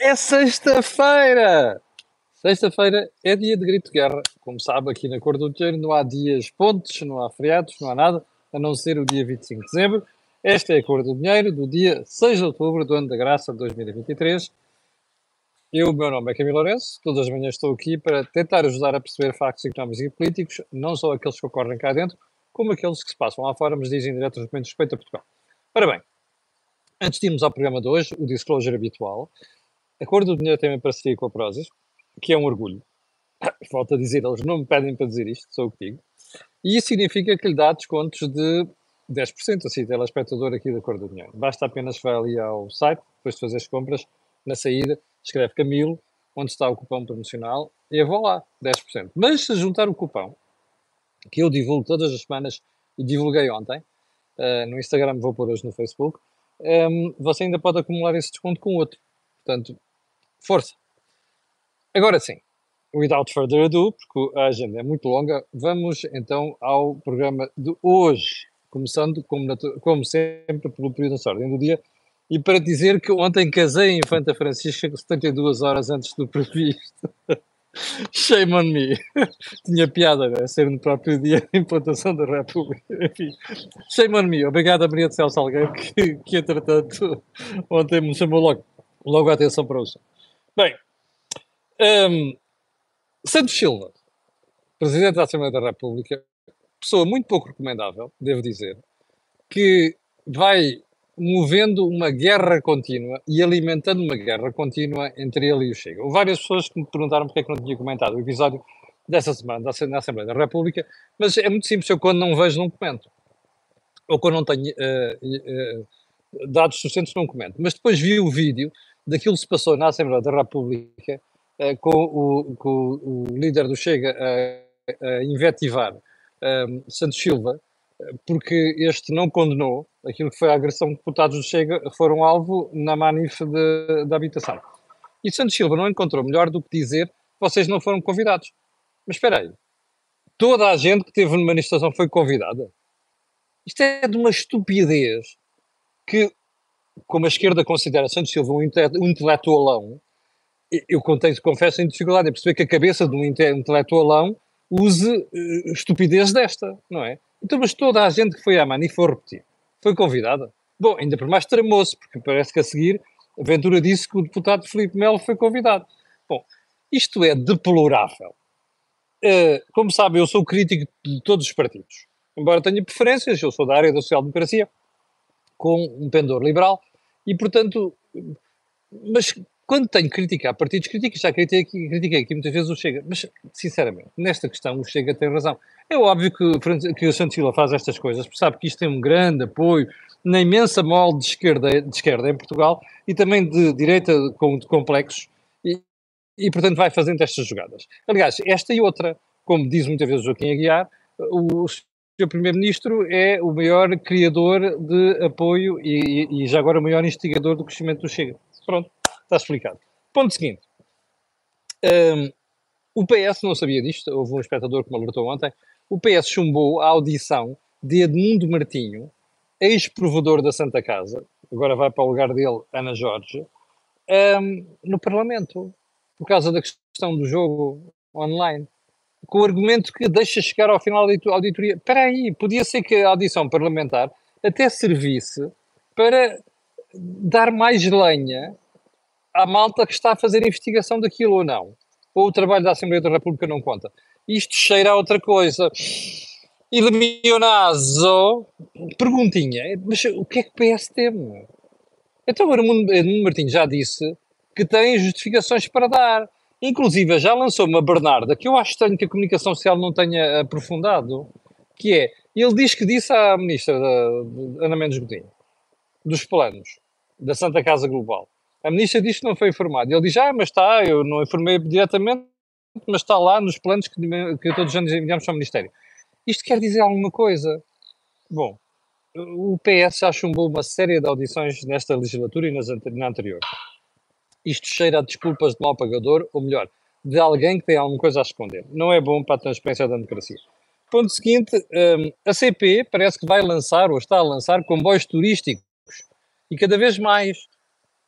É sexta-feira! Sexta-feira é dia de grito de guerra. Como sabe, aqui na Cor do Dinheiro não há dias pontes, não há feriados, não há nada, a não ser o dia 25 de dezembro. Esta é a Cor do Dinheiro do dia 6 de outubro do ano da graça de 2023. Eu, o meu nome é Camilo Lourenço, todas as manhãs estou aqui para tentar ajudar a perceber factos económicos e políticos, não só aqueles que ocorrem cá dentro, como aqueles que se passam lá fora, mas dizem diretamente respeito a Portugal. Ora bem, antes de irmos ao programa de hoje, o disclosure habitual, a Cor do Dinheiro tem uma parceria com a Prozis, que é um orgulho. Falta dizer, eles não me pedem para dizer isto, sou o que digo. E isso significa que lhe dá descontos de 10%, assim, telespectador aqui da Cor do Dinheiro. Basta apenas vai ali ao site, depois de fazer as compras, na saída, escreve Camilo, onde está o cupom promocional, e vou lá, 10%. Mas se juntar o cupom, que eu divulgo todas as semanas, e divulguei ontem, uh, no Instagram, vou pôr hoje no Facebook, um, ehm, você ainda pode acumular esse desconto com outro. Portanto, força. Agora sim, without further ado, porque a agenda é muito longa, vamos então ao programa de hoje. Começando, como, como sempre, pelo período de ordem do dia, e para dizer que ontem casei em Infanta Francisca 72 horas antes do previsto. Shame on me. Tinha piada, né? Ser no próprio dia de implantação da República. Enfim, shame on me. Obrigado a Maria de Céu Salgueiro, que, que entretanto ontem me chamou logo, logo a atenção para o som. Bem, um, Santos Silva, Presidente da Assembleia da República, pessoa muito pouco recomendável, devo dizer, que vai movendo uma guerra contínua e alimentando uma guerra contínua entre ele e o Chega. Houve várias pessoas que me perguntaram porque é que não tinha comentado o episódio dessa semana da Assembleia da República, mas é muito simples, eu quando não vejo não comento. Ou quando não tenho uh, uh, dados suficientes não comento. Mas depois vi o vídeo daquilo que se passou na Assembleia da República uh, com, o, com, o, líder do Chega a, a invetivar Santos Silva, porque este não condenou aquilo que foi a agressão que deputados do Chega foram alvo na manif da habitação. E Santos Silva não encontrou melhor do que dizer vocês não foram convidados. Mas espera aí, toda a gente que teve numa manifestação foi convidada? Isto é de uma estupidez que, como a esquerda considera Santos Silva um, intelectualão, eu contei, confesso, em dificuldade em perceber que a cabeça de um intelectualão use uh, estupidez desta, não é? Então, mas toda a gente que foi à Mani foi repetir. Foi convidada. Bom, ainda por mais tramou-se, porque parece que a seguir a Ventura disse que o deputado Filipe Melo foi convidado. Bom, isto é deplorável. Uh, como sabe, eu sou crítico de todos os partidos. Embora tenha preferências, eu sou da área da social-democracia, com um pendor liberal, e portanto, mas quando tenho que criticar partidos, critico, já critiquei, critiquei aqui muitas vezes o Chega, mas sinceramente, nesta questão o Chega tem razão. É óbvio que, que o Santos Silva faz estas coisas, porque sabe que isto tem um grande apoio na imensa molde de esquerda, de esquerda em Portugal e também de direita com de complexos, e, e portanto vai fazendo estas jogadas. Aliás, esta e outra, como diz muitas vezes o Joaquim Aguiar, o, o. Primeiro-Ministro é o maior criador de apoio e, e, e já agora o maior instigador do crescimento do Chega. Pronto. Está explicado. Ponto seguinte. Um, o PS não sabia disto, houve um espectador que me alertou ontem. O PS chumbou a audição de Edmundo Martinho, ex-provedor da Santa Casa, agora vai para o lugar dele, Ana Jorge, um, no Parlamento, por causa da questão do jogo online. Com o argumento que deixa chegar ao final da auditoria. Espera aí, podia ser que a audição parlamentar até servisse para dar mais lenha à malta que está a fazer a investigação daquilo ou não. Ou o trabalho da Assembleia da República não conta. Isto cheira a outra coisa. Ilumionazo, perguntinha, mas o que é que o PS teme? Então o Edmundo Martins já disse que tem justificações para dar. Inclusive já lançou uma Bernarda, que eu acho estranho que a comunicação social não tenha aprofundado, que é, ele diz que disse à ministra da, Ana Mendes Godinho, dos planos, da Santa Casa Global, a ministra diz que não foi informada. Ele diz, ah, mas está, eu não informei diretamente, mas está lá nos planos que, que todos os anos enviamos para o Ministério. Isto quer dizer alguma coisa? Bom, o PS já chumbou uma série de audições nesta legislatura e nas, na anterior. Isto cheira a desculpas de mau pagador, ou melhor, de alguém que tem alguma coisa a esconder. Não é bom para a transparência da democracia. Ponto seguinte, um, a CP parece que vai lançar, ou está a lançar, comboios turísticos. E cada vez mais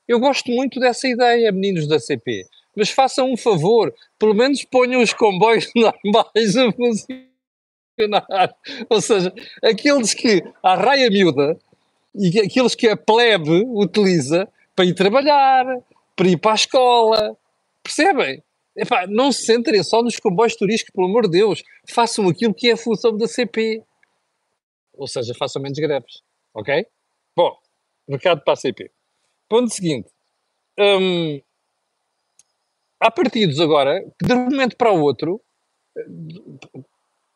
Eu gosto muito dessa ideia, meninos da CP. Mas façam um favor, pelo menos ponham os comboios normais a funcionar. Ou seja, aqueles que a raia miúda e aqueles que a plebe utiliza para ir trabalhar, para ir para a escola. Percebem? Epá, não se centrem só nos comboios turísticos, pelo amor de Deus. Façam aquilo que é a função da CP. Ou seja, façam menos greves. Ok? Bom, mercado para a CP. Ponto seguinte. Hum, há partidos agora que, de um momento para o outro,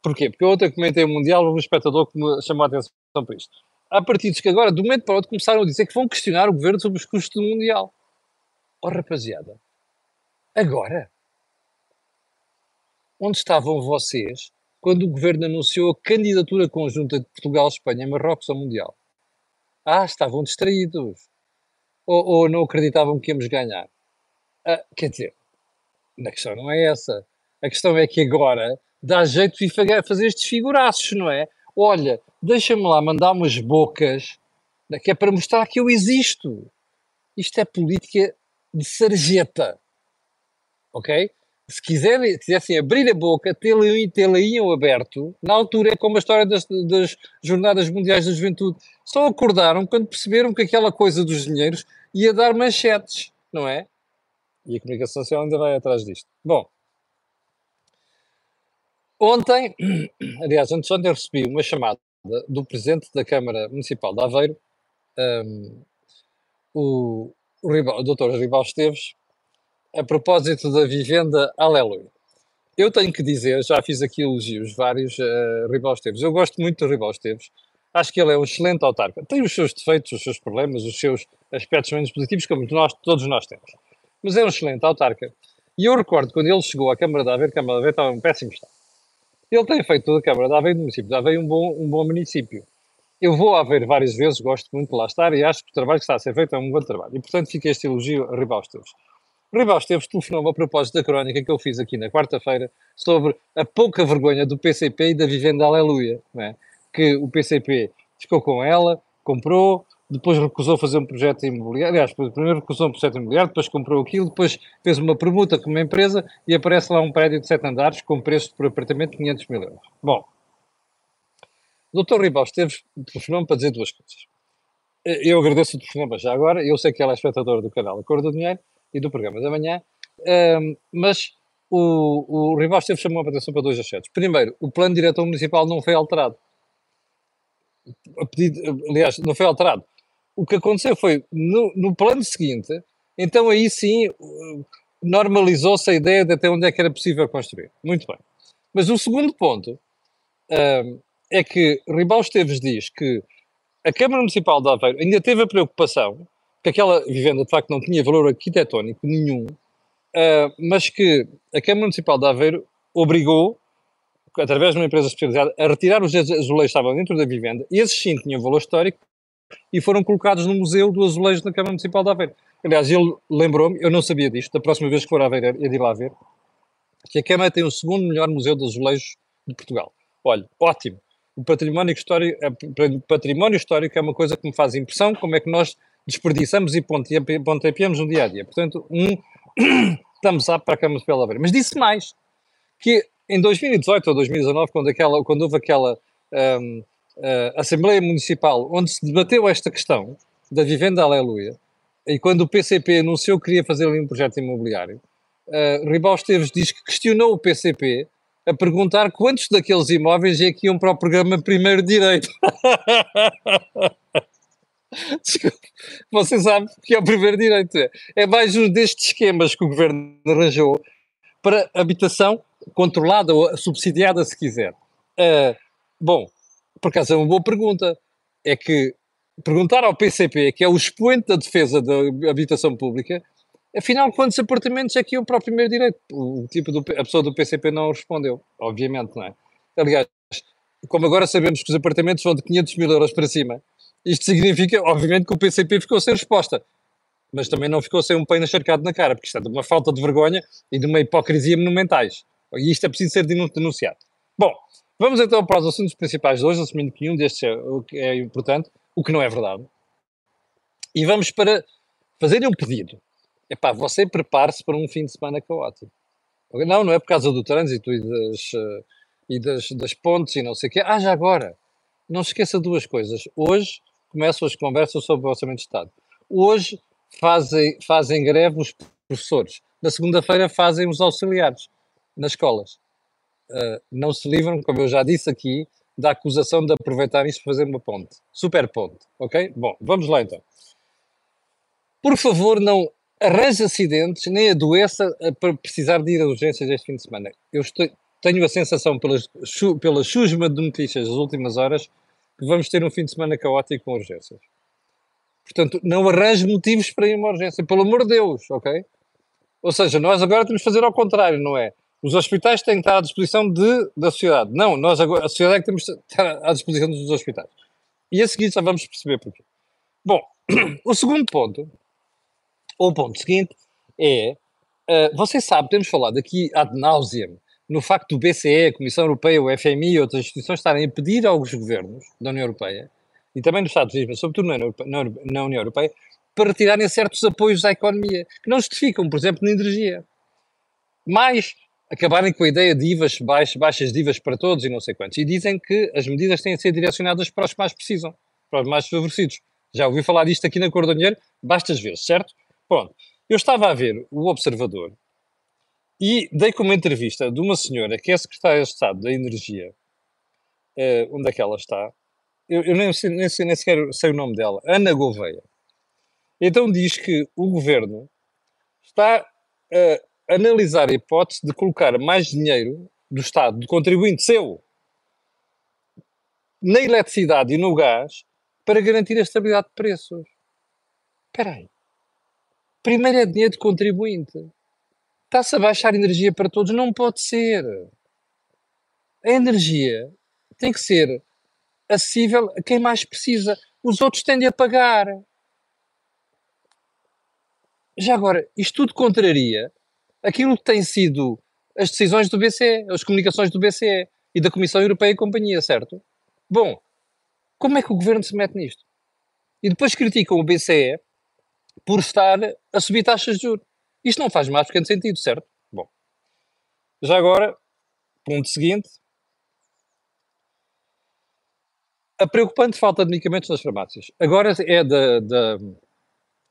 porquê? Porque eu ontem comentei o Mundial, um espectador que me chamou a atenção para isto. Há partidos que agora, de um momento para o outro, começaram a dizer que vão questionar o governo sobre os custos do Mundial. Oh, rapaziada, agora? Onde estavam vocês quando o governo anunciou a candidatura conjunta de Portugal, Espanha e Marrocos ao Mundial? Ah, estavam distraídos. Ou, ou não acreditavam que íamos ganhar. Ah, quer dizer, a questão não é essa. A questão é que agora dá jeito de fazer estes figuraços, não é? Olha, deixa-me lá mandar umas bocas, que é para mostrar que eu existo. Isto é política de sarjeta. Ok? Se quiserem, quisessem abrir a boca, tê-la iam aberto, na altura é como a história das, das Jornadas Mundiais da Juventude. Só acordaram quando perceberam que aquela coisa dos dinheiros ia dar manchetes, não é? E a comunicação social ainda vai atrás disto. Bom, ontem, aliás, antes ontem recebi uma chamada do Presidente da Câmara Municipal de Aveiro, um, o, o, o Dr. Ribal Esteves, a propósito da vivenda Aleluia. Eu tenho que dizer, já fiz aqui elogios vários a uh, Ribal Esteves. Eu gosto muito do Ribal Esteves. Acho que ele é um excelente autarca. Tem os seus defeitos, os seus problemas, os seus aspectos menos positivos, como nós, todos nós temos. Mas é um excelente autarca. E eu recordo quando ele chegou à Câmara de Aveiro, a Câmara de Aveiro estava em um péssimo estado. Ele tem feito toda a Câmara de Aveiro, do município de Aveiro, um bom, um bom município. Eu vou a Aveiro várias vezes, gosto muito de lá estar e acho que o trabalho que está a ser feito é um bom trabalho. E, portanto, fica este elogio a Ribal Esteves. Ribal Esteves telefonou-me a propósito da crónica que eu fiz aqui na quarta-feira sobre a pouca vergonha do PCP e da vivenda Aleluia, é? que o PCP ficou com ela, comprou, depois recusou fazer um projeto imobiliário, aliás, primeiro recusou um projeto imobiliário, depois comprou aquilo, depois fez uma permuta com uma empresa e aparece lá um prédio de sete andares com preço por apartamento de 500 mil euros. Bom, o Dr. Ribal esteve telefonou para dizer duas coisas. Eu agradeço o telefonema já agora, eu sei que ela é espectadora do canal A Cor do Dinheiro e do programa da manhã, um, mas o, o Ribal esteve chamou a atenção para dois aspectos. Primeiro, o plano diretor municipal não foi alterado. Pedido, aliás, não foi alterado o que aconteceu foi, no, no plano seguinte, então aí sim normalizou-se a ideia de até onde é que era possível construir. Muito bem. Mas o segundo ponto um, é que Ribal Esteves diz que a Câmara Municipal de Aveiro ainda teve a preocupação que aquela vivenda de facto não tinha valor arquitetónico nenhum, uh, mas que a Câmara Municipal de Aveiro obrigou, através de uma empresa especializada, a retirar os azulejos que estavam dentro da vivenda, e esses sim tinham valor histórico, e foram colocados no Museu do Azulejo da Câmara Municipal de Aveiro. Aliás, ele lembrou-me, eu não sabia disto, da próxima vez que for a Aveiro é de ir lá ver, que a Câmara tem o segundo melhor Museu de Azulejos de Portugal. Olha, ótimo. O património histórico, é, património histórico é uma coisa que me faz impressão, como é que nós desperdiçamos e pontapeamos no dia a dia. Portanto, um thumbs up para a Câmara de Aveiro. Mas disse mais, que em 2018 ou 2019, quando, aquela, quando houve aquela um, uh, Assembleia Municipal, onde se debateu esta questão da vivenda aleluia, e quando o PCP anunciou que queria fazer ali um projeto imobiliário, uh, Ribal Esteves diz que questionou o PCP a perguntar quantos daqueles imóveis é que iam para o programa Primeiro Direito. Desculpe, você sabe que é o primeiro direito. É mais um destes esquemas que o governo arranjou para habitação controlada ou subsidiada, se quiser. Uh, bom, por acaso é uma boa pergunta. É que perguntar ao PCP, que é o expoente da defesa da habitação pública, afinal, quantos apartamentos é que iam para o primeiro direito? O tipo do, a pessoa do PCP não respondeu, obviamente, não é? Aliás, como agora sabemos que os apartamentos vão de 500 mil euros para cima, isto significa, obviamente, que o PCP ficou sem resposta. Mas também não ficou sem um pano encharcado na cara, porque isto é de uma falta de vergonha e de uma hipocrisia monumentais. E isto é preciso ser denunciado. Bom, Vamos então para os assuntos principais de hoje, assumindo que nenhum destes é, é importante, o que não é verdade. E vamos para fazer-lhe um pedido. Epá, você prepare-se para um fim de semana caótico. Não, não é por causa do trânsito e das, uh, e das, das pontes e não sei o quê. Ah, já agora, não se esqueça duas coisas. Hoje começam as conversas sobre o Orçamento de Estado. Hoje fazem, fazem greve os professores. Na segunda-feira fazem os auxiliares nas escolas. Uh, não se livram, como eu já disse aqui, da acusação de aproveitar isso para fazer uma ponte. Super ponte, ok? Bom, vamos lá então. Por favor, não arranje acidentes nem adoeça para precisar de ir a urgências este fim de semana. Eu estou, tenho a sensação, pela, pela chusma de notícias das últimas horas, que vamos ter um fim de semana caótico com urgências. Portanto, não arranje motivos para ir a uma urgência, pelo amor de Deus, ok? Ou seja, nós agora temos de fazer ao contrário, não é? Os hospitais têm que estar à disposição de, da sociedade. Não, nós agora, a sociedade é que temos que estar à disposição dos hospitais. E a seguir já vamos perceber porquê. Bom, o segundo ponto, o ponto seguinte, é, uh, você sabe, temos falado aqui ad nauseam, no facto do BCE, a Comissão Europeia, o FMI e outras instituições estarem a pedir aos governos da União Europeia, e também dos Estados Unidos, mas sobretudo na, na União Europeia, para retirarem certos apoios à economia, que não justificam, por exemplo, na energia. Mais acabarem com a ideia de IVAs, baixas, baixas de IVAs para todos e não sei quantos. E dizem que as medidas têm de ser direcionadas para os que mais precisam, para os mais favorecidos. Já ouvi falar disto aqui na Cor do Dinheiro bastas vezes, certo? Pronto. Eu estava a ver o Observador e dei como entrevista de uma senhora que é secretária de Estado da Energia, uh, onde é que ela está? Eu, eu nem, sei, nem, sei, nem sequer sei o nome dela, Ana Gouveia. Então diz que o governo está uh, analisar a hipótese de colocar mais dinheiro do Estado, do contribuinte seu, na eletricidade e no gás para garantir a estabilidade de preços. Espera aí. Primeiro é dinheiro de contribuinte. Está-se a baixar energia para todos? Não pode ser. A energia tem que ser acessível a quem mais precisa. Os outros tendem a pagar. Já agora, isto tudo contraria aquilo que têm sido as decisões do BCE, as comunicações do BCE e da Comissão Europeia e companhia, certo? Bom, como é que o governo se mete nisto? E depois criticam o BCE por estar a subir taxas de juros. Isto não faz mais pequeno sentido, certo? Bom, já agora, ponto seguinte. A preocupante falta de medicamentos nas farmácias. Agora é da, da,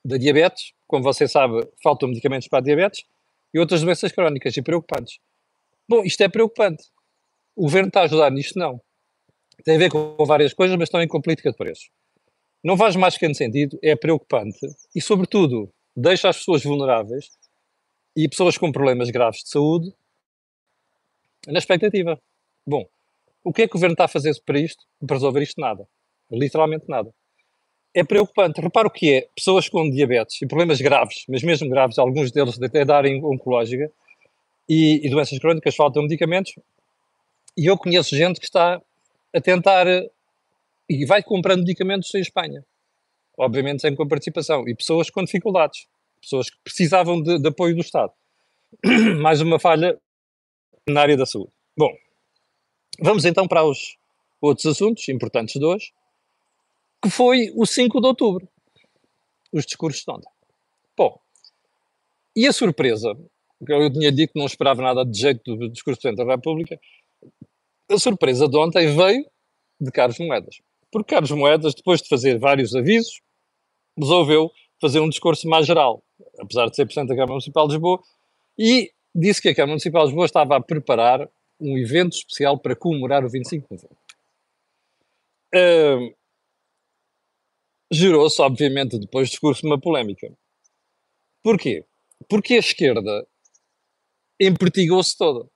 da diabetes. Como você sabe, faltam medicamentos para a diabetes e outras doenças crónicas e preocupantes. Bom, isto é preocupante. O governo está a ajudar nisto? Não. Tem a ver com várias coisas, mas também com política de preços. Não faz mais pequeno sentido, é preocupante e, sobretudo, deixa as pessoas vulneráveis e pessoas com problemas graves de saúde na expectativa. Bom, o que é que o governo está a fazer para isto? Para resolver isto? Nada. Literalmente nada é preocupante. Repara o que é, pessoas com diabetes e problemas graves, mas mesmo graves, alguns deles até da área oncológica, e, e doenças crónicas, faltam medicamentos, e eu conheço gente que está a tentar e vai comprando medicamentos em Espanha, obviamente sem com participação, e pessoas com dificuldades, pessoas que precisavam de, de apoio do Estado. Mais uma falha na área da saúde. Bom, vamos então para os outros assuntos importantes de hoje que foi o 5 de outubro. Os discursos de ontem. Bom, e a surpresa, eu tinha dito que não esperava nada de jeito do discurso do Presidente da República, a surpresa de ontem veio de Carlos Moedas. Porque Carlos Moedas, depois de fazer vários avisos, resolveu fazer um discurso mais geral, apesar de ser Presidente da Câmara Municipal de Lisboa, e disse que a Câmara Municipal de Lisboa estava a preparar um evento especial para comemorar o 25 de novembro. Uh, gerou-se, obviamente, depois do discurso, uma polémica. Porquê? Porque a esquerda empertigou-se toda.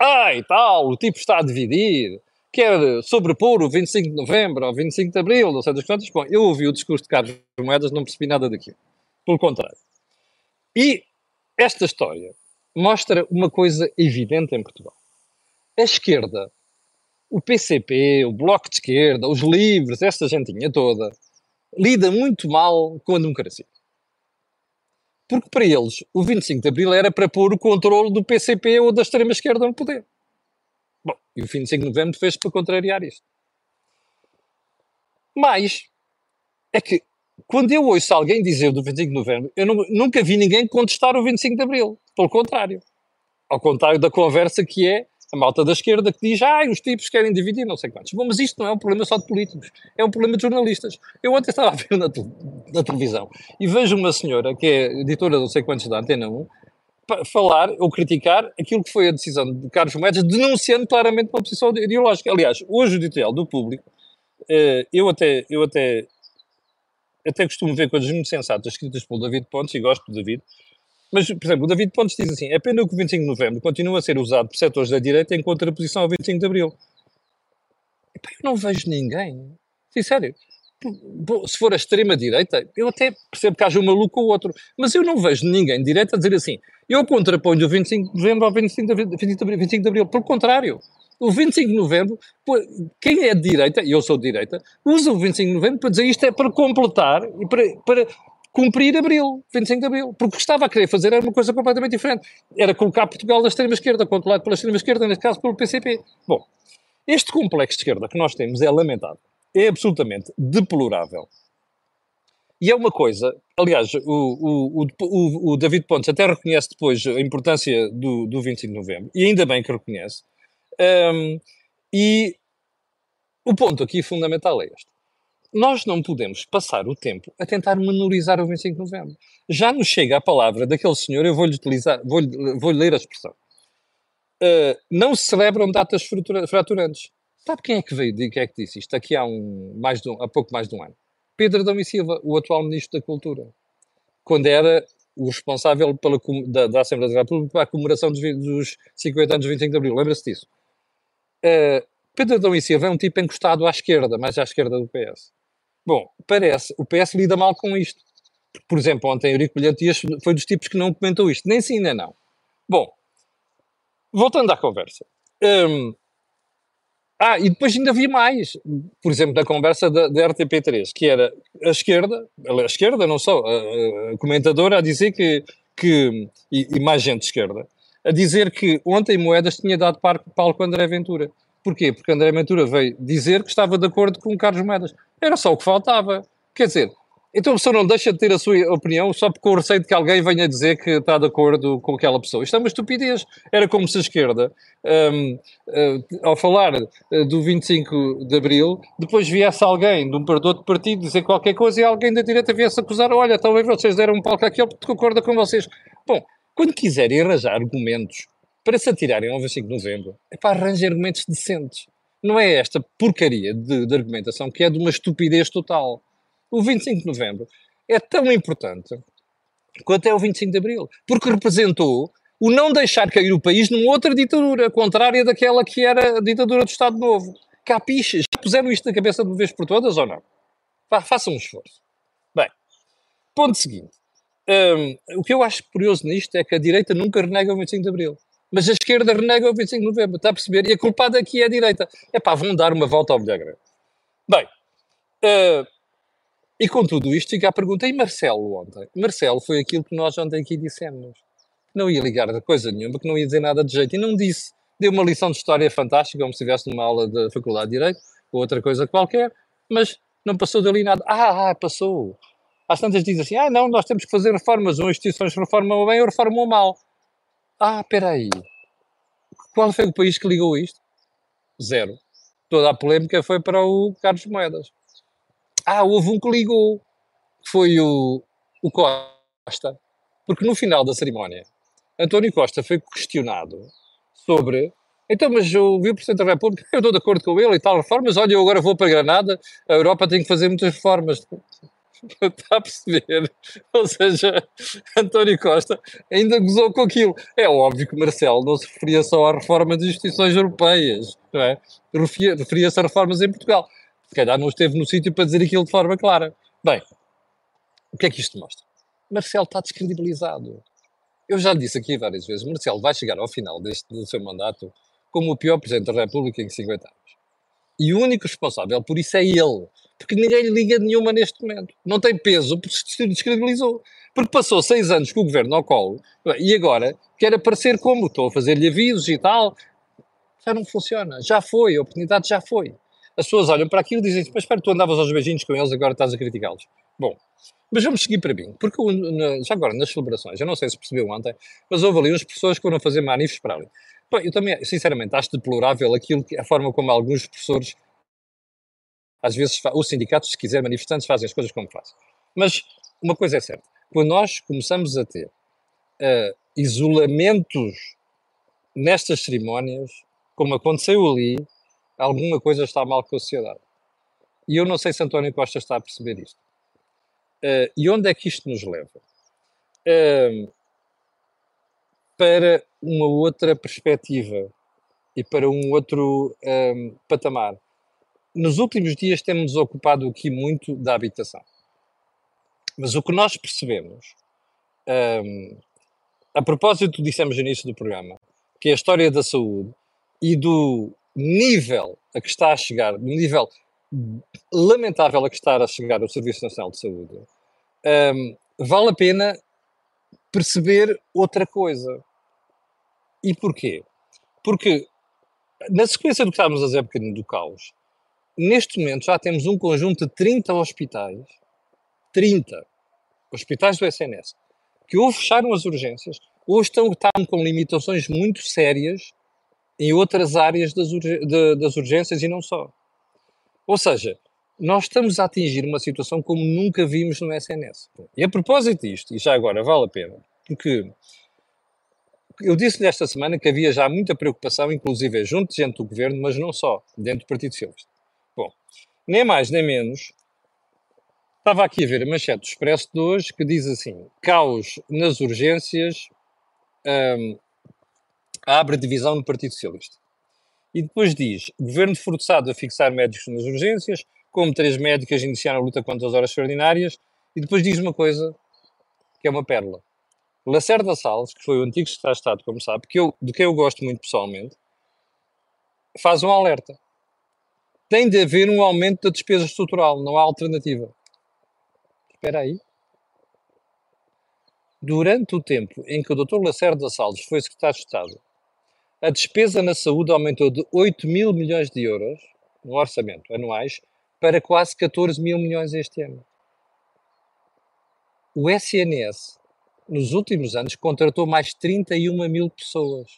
Ai, tal, o tipo está a dividir, quer sobrepor o 25 de novembro ao 25 de abril, não sei das quantas. Bom, eu ouvi o discurso de Carlos Moedas, não percebi nada daquilo. Pelo contrário. E esta história mostra uma coisa evidente em Portugal. A esquerda, o PCP, o Bloco de Esquerda, os livres, esta gentinha toda, lida muito mal com a democracia. Porque para eles o 25 de Abril era para pôr o controle do PCP ou da extrema-esquerda no poder. Bom, e o 25 de Novembro fez para contrariar isto. Mas é que quando eu ouço alguém dizer do 25 de novembro, eu não- nunca vi ninguém contestar o 25 de abril. Pelo contrário. Ao contrário da conversa que é a malta da esquerda que diz ah, os tipos querem dividir, não sei quantos. Bom, mas isto não é um problema só de políticos, é um problema de jornalistas. Eu ontem estava a ver na, na televisão e vejo uma senhora que é editora de não sei quantos da Antena 1 pa- falar ou criticar aquilo que foi a decisão de Carlos Moedas, denunciando claramente uma posição ideológica. Aliás, hoje o editorial do público, eh, eu até, eu até, até costumo ver coisas muito sensatas escritas pelo David Pontes e gosto do David, mas, por exemplo, o David Pontes diz assim: é pena que o 25 de novembro continua a ser usado por setores da direita em contraposição ao 25 de abril. Eu não vejo ninguém. Pô, Se for a extrema-direita, eu até percebo que haja um maluco ou outro, mas eu não vejo ninguém de direita dizer assim: eu contraponho o 25 de novembro ao 25 de abril. 25 de abril. 25 de abril. Pelo contrário, o 25 de novembro, quem é de direita, e eu sou de direita, usa o 25 de novembro para dizer isto é para completar e para, para cumprir abril, 25 de abril. Porque o que estava a querer fazer era uma coisa completamente diferente. Era colocar Portugal na extrema-esquerda, controlado pela extrema-esquerda, neste caso pelo PCP. Bom, este complexo de esquerda que nós temos é lamentável. É absolutamente deplorável. E é uma coisa, aliás, o, o, o, o David Pontes até reconhece depois a importância do, do 25 de novembro, e ainda bem que reconhece. Hum, e o ponto aqui fundamental é este. Nós não podemos passar o tempo a tentar menorizar o 25 de novembro. Já nos chega a palavra daquele senhor, eu vou-lhe utilizar, vou-lhe vou ler a expressão. Uh, não se celebram datas fratura- fraturantes. Sabe quem é que veio, quem é que disse isto? Aqui há, um, mais de um, há pouco mais de um ano. Pedro Adão e Silva, o atual Ministro da Cultura. Quando era o responsável pela, da, da Assembleia da República para a comemoração dos, dos 50 anos de 25 de Abril. Lembra-se disso? Uh, Pedro Adão e Silva é um tipo encostado à esquerda, mais à esquerda do PS. Bom, parece, o PS lida mal com isto. Por exemplo, ontem Eurico Brilhante Dias foi dos tipos que não comentou isto. Nem sim, nem não. Bom, voltando à conversa. Hum, ah, e depois ainda havia mais. Por exemplo, na conversa da, da RTP3, que era a esquerda, a esquerda, não só, a, a comentadora a dizer que, que e, e mais gente de esquerda, a dizer que ontem Moedas tinha dado palco a André Ventura. Porquê? Porque André Ventura veio dizer que estava de acordo com Carlos Moedas. Era só o que faltava. Quer dizer, então a pessoa não deixa de ter a sua opinião só porque o receio de que alguém venha dizer que está de acordo com aquela pessoa. Isto é uma estupidez. Era como se a esquerda, hum, eh, ao falar eh, do 25 de Abril, depois viesse alguém de um de outro partido dizer qualquer coisa e alguém da direita viesse acusar, olha, talvez vocês deram um palco àquele porque concorda com vocês. Bom, quando quiserem arranjar argumentos para se atirarem ao 25 de Novembro, é para arranjar argumentos decentes. Não é esta porcaria de, de argumentação que é de uma estupidez total. O 25 de Novembro é tão importante quanto é o 25 de Abril, porque representou o não deixar cair o país numa outra ditadura, contrária daquela que era a ditadura do Estado Novo. Capichas? Já puseram isto na cabeça de uma vez por todas ou não? Fa- Façam um esforço. Bem, ponto seguinte. Hum, o que eu acho curioso nisto é que a direita nunca renega o 25 de Abril. Mas a esquerda renega o 25 de Novembro, está a perceber? E a culpada aqui é a direita. É pá, vão dar uma volta ao milagre. Bem, eh, e com tudo isto fica a pergunta, e Marcelo ontem? Marcelo foi aquilo que nós ontem aqui dissemos. Não ia ligar a coisa nenhuma, que não ia dizer nada de jeito. E não disse. Deu uma lição de história fantástica, como se estivesse numa aula da Faculdade de Direito, ou outra coisa qualquer, mas não passou dali nada. Ah, ah, passou. Às tantas diz assim, ah, não, nós temos que fazer reformas, ou instituições reformam bem ou reformam mal. Ah, espera aí. Qual foi o país que ligou isto? Zero. Toda a polémica foi para o Carlos Moedas. Ah, houve um que ligou, que foi o, o Costa. Porque no final da cerimónia, António Costa foi questionado sobre. Então, mas o viu Presidente da República, eu estou de acordo com ele e tal, reformas. Olha, eu agora vou para Granada, a Europa tem que fazer muitas reformas. Está a perceber? Ou seja, António Costa ainda gozou com aquilo. É óbvio que Marcelo não se referia só à reforma das instituições europeias, não é? Referia- Referia-se a reformas em Portugal. Se calhar não esteve no sítio para dizer aquilo de forma clara. Bem, o que é que isto mostra? Marcelo está descredibilizado. Eu já disse aqui várias vezes, Marcelo vai chegar ao final deste, do seu mandato como o pior Presidente da República em 50 anos. E o único responsável por isso é ele. Porque ninguém lhe liga nenhuma neste momento. Não tem peso porque se descredibilizou. Porque passou seis anos com o governo ao colo e agora quer aparecer como? Estou a fazer-lhe avisos e tal. Já não funciona. Já foi. A oportunidade já foi. As pessoas olham para aquilo e dizem mas espera, tu andavas aos beijinhos com eles, agora estás a criticá-los. Bom, mas vamos seguir para mim, porque já agora nas celebrações, eu não sei se percebeu ontem, mas houve ali umas pessoas que foram fazer manifes para ali. Eu também, sinceramente, acho deplorável aquilo que, a forma como alguns professores, às vezes, os sindicatos, se quiser, manifestantes, fazem as coisas como fazem. Mas uma coisa é certa, quando nós começamos a ter uh, isolamentos nestas cerimónias, como aconteceu ali, alguma coisa está mal com a sociedade. E eu não sei se António Costa está a perceber isto. Uh, e onde é que isto nos leva? Uh, para uma outra perspectiva e para um outro um, patamar. Nos últimos dias temos ocupado aqui muito da habitação. Mas o que nós percebemos, um, a propósito, dissemos no início do programa, que é a história da saúde e do nível a que está a chegar, do nível lamentável a que está a chegar o Serviço Nacional de Saúde, um, vale a pena perceber outra coisa. E porquê? Porque, na sequência do que estávamos a dizer bocadinho do caos, neste momento já temos um conjunto de 30 hospitais, 30 hospitais do SNS, que ou fecharam as urgências, ou estão, estão com limitações muito sérias em outras áreas das, de, das urgências e não só. Ou seja, nós estamos a atingir uma situação como nunca vimos no SNS. E a propósito disto, e já agora vale a pena, porque eu disse-lhe esta semana que havia já muita preocupação, inclusive junto de gente do governo, mas não só, dentro do Partido Socialista. Bom, nem mais nem menos, estava aqui a ver a manchete do Expresso de hoje que diz assim: caos nas urgências um, abre divisão no Partido Socialista. E depois diz: governo forçado a fixar médicos nas urgências, como três médicas iniciaram a luta contra as horas extraordinárias, e depois diz uma coisa que é uma pérola. Lacerda Salles, que foi o antigo secretário de Estado, como sabe, que eu, de quem eu gosto muito pessoalmente, faz um alerta. Tem de haver um aumento da despesa estrutural, não há alternativa. Espera aí. Durante o tempo em que o Dr. Lacerda Salles foi secretário de Estado, a despesa na saúde aumentou de 8 mil milhões de euros no orçamento anuais para quase 14 mil milhões este ano. O SNS nos últimos anos, contratou mais 31 mil pessoas.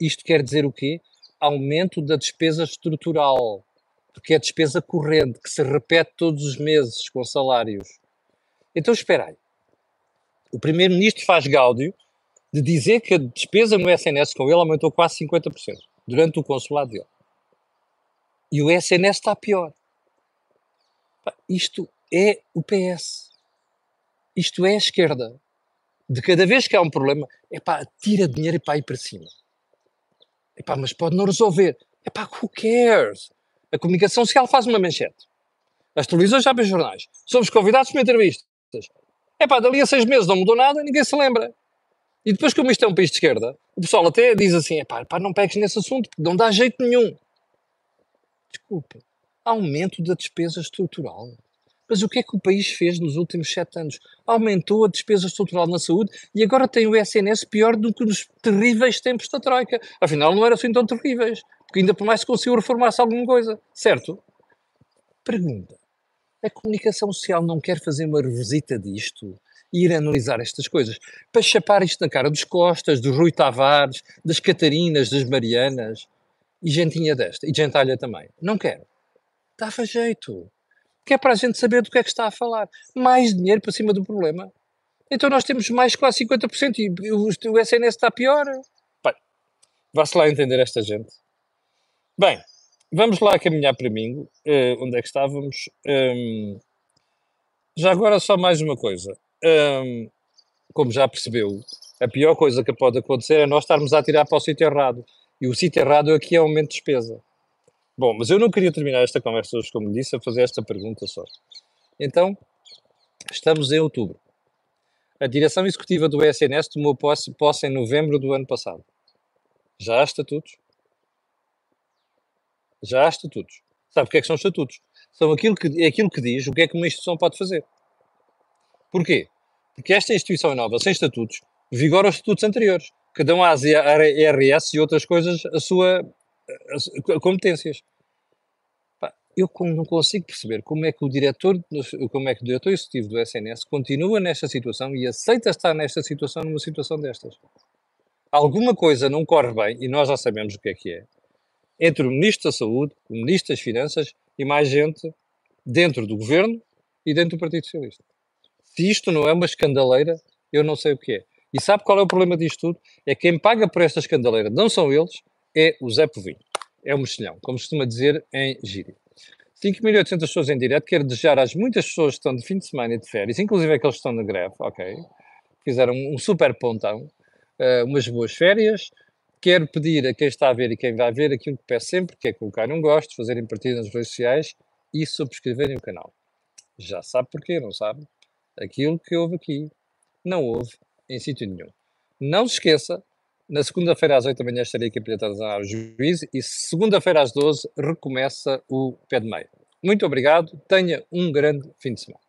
Isto quer dizer o quê? Aumento da despesa estrutural, porque é despesa corrente, que se repete todos os meses com salários. Então, espera aí. O Primeiro-Ministro faz gáudio de dizer que a despesa no SNS com ele aumentou quase 50% durante o consulado dele. E o SNS está pior. Isto é o PS. Isto é a esquerda. De cada vez que há um problema, é pá, tira dinheiro para ir para cima. É pá, mas pode não resolver. É pá, who cares? A comunicação social faz uma manchete. As televisões abrem jornais. Somos convidados para entrevistas. É pá, dali a seis meses não mudou nada, ninguém se lembra. E depois, como isto é um país de esquerda, o pessoal até diz assim: é pá, não pegues nesse assunto, não dá jeito nenhum. Desculpa. Aumento da despesa estrutural. Mas o que é que o país fez nos últimos sete anos? Aumentou a despesa estrutural na saúde e agora tem o SNS pior do que nos terríveis tempos da Troika. Afinal, não eram assim tão terríveis, porque ainda por mais se conseguiu reformar-se alguma coisa, certo? Pergunta: a comunicação social não quer fazer uma revisita disto? Ir analisar estas coisas para chapar isto na cara dos Costas, do Rui Tavares, das Catarinas, das Marianas e gentinha desta, e gentalha também. Não quero. Dava jeito que é para a gente saber do que é que está a falar. Mais dinheiro para cima do problema. Então nós temos mais quase 50% e o, o SNS está pior. Bem, vá-se lá entender esta gente. Bem, vamos lá caminhar para mim. Uh, onde é que estávamos? Um, já agora só mais uma coisa. Como já percebeu, a pior coisa que pode acontecer é nós estarmos a tirar para o sítio errado. E o sítio errado aqui é aumento de despesa. Bom, mas eu não queria terminar esta conversa hoje, como disse, a fazer esta pergunta só. Então, estamos em outubro. A direção executiva do SNS tomou posse, posse em novembro do ano passado. Já há estatutos? Já há estatutos. Sabe o que é que são estatutos? São aquilo que, é aquilo que diz o que é que uma instituição pode fazer. Porquê? Porque esta instituição é nova, sem estatutos, vigora os estatutos anteriores, que dão às IRS e outras coisas a sua competências. eu não consigo perceber como é que o diretor, como é que o diretor executivo do SNS continua nesta situação e aceita estar nesta situação numa situação destas. Alguma coisa não corre bem, e nós já sabemos o que é que é, entre o Ministro da Saúde, o Ministro das Finanças e mais gente dentro do Governo e dentro do Partido Socialista. Se isto não é uma escandaleira, eu não sei o que é. E sabe qual é o problema disto tudo? É que quem paga por esta escandaleira não são eles, é o Zé Povinho. É o mexilhão, como costuma dizer em gíria. 5.800 pessoas em direto. Quero desejar às muitas pessoas que estão de fim de semana e de férias, inclusive aqueles que estão na greve, ok? Fizeram um super pontão, uh, umas boas férias. Quero pedir a quem está a ver e quem vai ver aquilo que peço sempre, que é colocar um gosto, fazerem partida nas redes sociais e subscreverem o canal. Já sabe porquê, não sabe? Aquilo que houve aqui não houve em sítio nenhum. Não se esqueça, na segunda-feira às 8 da manhã estarei aqui para tratar o juízo e segunda-feira às 12 recomeça o pé de meio. Muito obrigado, tenha um grande fim de semana.